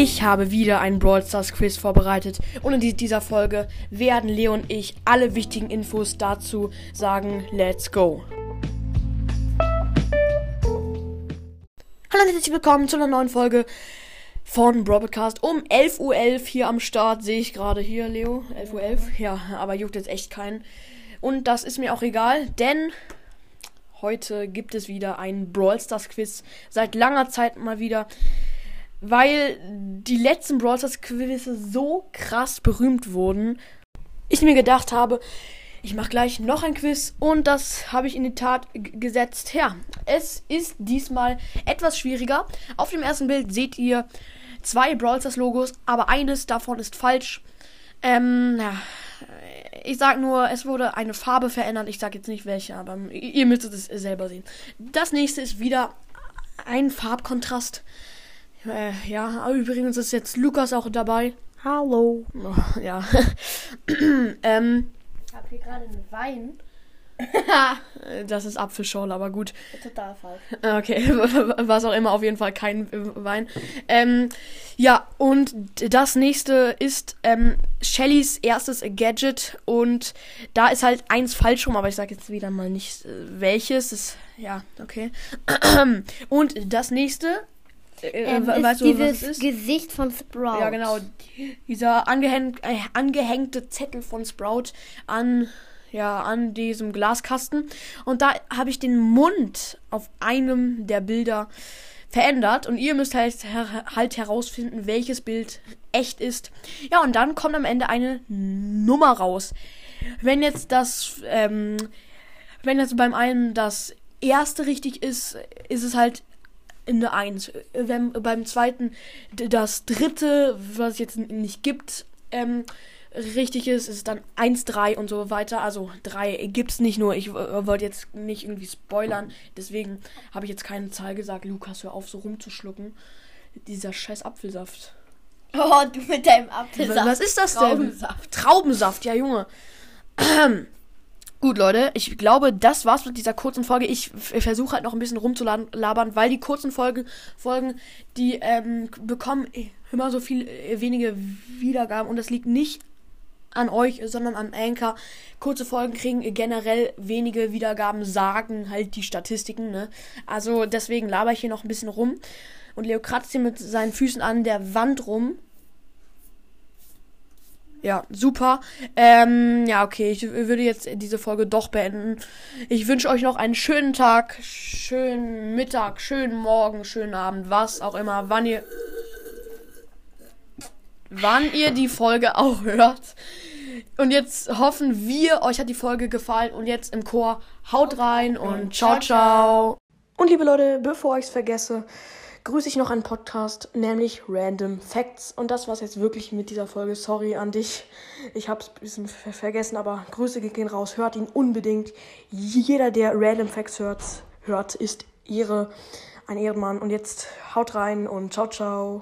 Ich habe wieder ein Brawl Stars Quiz vorbereitet und in dieser Folge werden Leo und ich alle wichtigen Infos dazu sagen. Let's go! Hallo und herzlich willkommen zu einer neuen Folge von Broadcast um 11.11 Uhr .11 hier am Start. Sehe ich gerade hier, Leo. 11.11 Uhr. .11. Ja, aber juckt jetzt echt keinen. Und das ist mir auch egal, denn heute gibt es wieder ein Brawl Stars Quiz. Seit langer Zeit mal wieder weil die letzten Brawl Stars Quizze so krass berühmt wurden, ich mir gedacht habe, ich mache gleich noch ein Quiz und das habe ich in die Tat gesetzt. Ja, es ist diesmal etwas schwieriger. Auf dem ersten Bild seht ihr zwei Brawl Stars Logos, aber eines davon ist falsch. Ähm, ja, ich sag nur, es wurde eine Farbe verändert. Ich sag jetzt nicht welche, aber ihr müsstet es selber sehen. Das nächste ist wieder ein Farbkontrast. Äh, ja, übrigens ist jetzt Lukas auch dabei. Hallo. Oh, ja. ähm, ich habe hier gerade einen Wein. das ist Apfelschorle, aber gut. Total falsch. Okay, was auch immer, auf jeden Fall kein Wein. Ähm, ja, und das nächste ist ähm, Shellys erstes Gadget und da ist halt eins falsch rum, aber ich sage jetzt wieder mal nicht äh, welches. Das, ja, okay. und das nächste äh, ähm, weißt du, dieses was ist? Gesicht von Sprout. Ja, genau. Dieser angehäng äh, angehängte Zettel von Sprout an, ja, an diesem Glaskasten. Und da habe ich den Mund auf einem der Bilder verändert. Und ihr müsst halt, her halt herausfinden, welches Bild echt ist. Ja, und dann kommt am Ende eine Nummer raus. Wenn jetzt das, ähm, wenn jetzt beim einen das erste richtig ist, ist es halt in der 1. Wenn beim zweiten das dritte, was es jetzt nicht gibt, ähm, richtig ist, ist dann 1, 3 und so weiter. Also 3 gibt es nicht nur. Ich wollte jetzt nicht irgendwie spoilern. Deswegen habe ich jetzt keine Zahl gesagt. Lukas, hör auf, so rumzuschlucken. Dieser scheiß Apfelsaft. Oh, du mit deinem Apfelsaft. Was ist das denn? Traubensaft. Traubensaft, ja, Junge. Gut, Leute, ich glaube, das war's mit dieser kurzen Folge. Ich versuche halt noch ein bisschen rumzulabern, weil die kurzen Folgen, Folgen, die ähm, bekommen immer so viel äh, wenige Wiedergaben und das liegt nicht an euch, sondern an Anchor. Kurze Folgen kriegen generell wenige Wiedergaben, sagen halt die Statistiken, ne? Also deswegen laber ich hier noch ein bisschen rum. Und Leo kratzt hier mit seinen Füßen an der Wand rum. Ja, super. Ähm, ja, okay, ich würde jetzt diese Folge doch beenden. Ich wünsche euch noch einen schönen Tag, schönen Mittag, schönen Morgen, schönen Abend, was auch immer, wann ihr wann ihr die Folge auch hört. Und jetzt hoffen wir, euch hat die Folge gefallen und jetzt im Chor haut rein und ciao ciao. Und liebe Leute, bevor ich es vergesse, grüße ich noch einen Podcast, nämlich Random Facts. Und das war's jetzt wirklich mit dieser Folge. Sorry an dich. Ich hab's ein bisschen ver vergessen, aber Grüße gehen raus. Hört ihn unbedingt. Jeder, der Random Facts hört, hört ist Ehre, ein Ehrenmann. Und jetzt haut rein und ciao, ciao.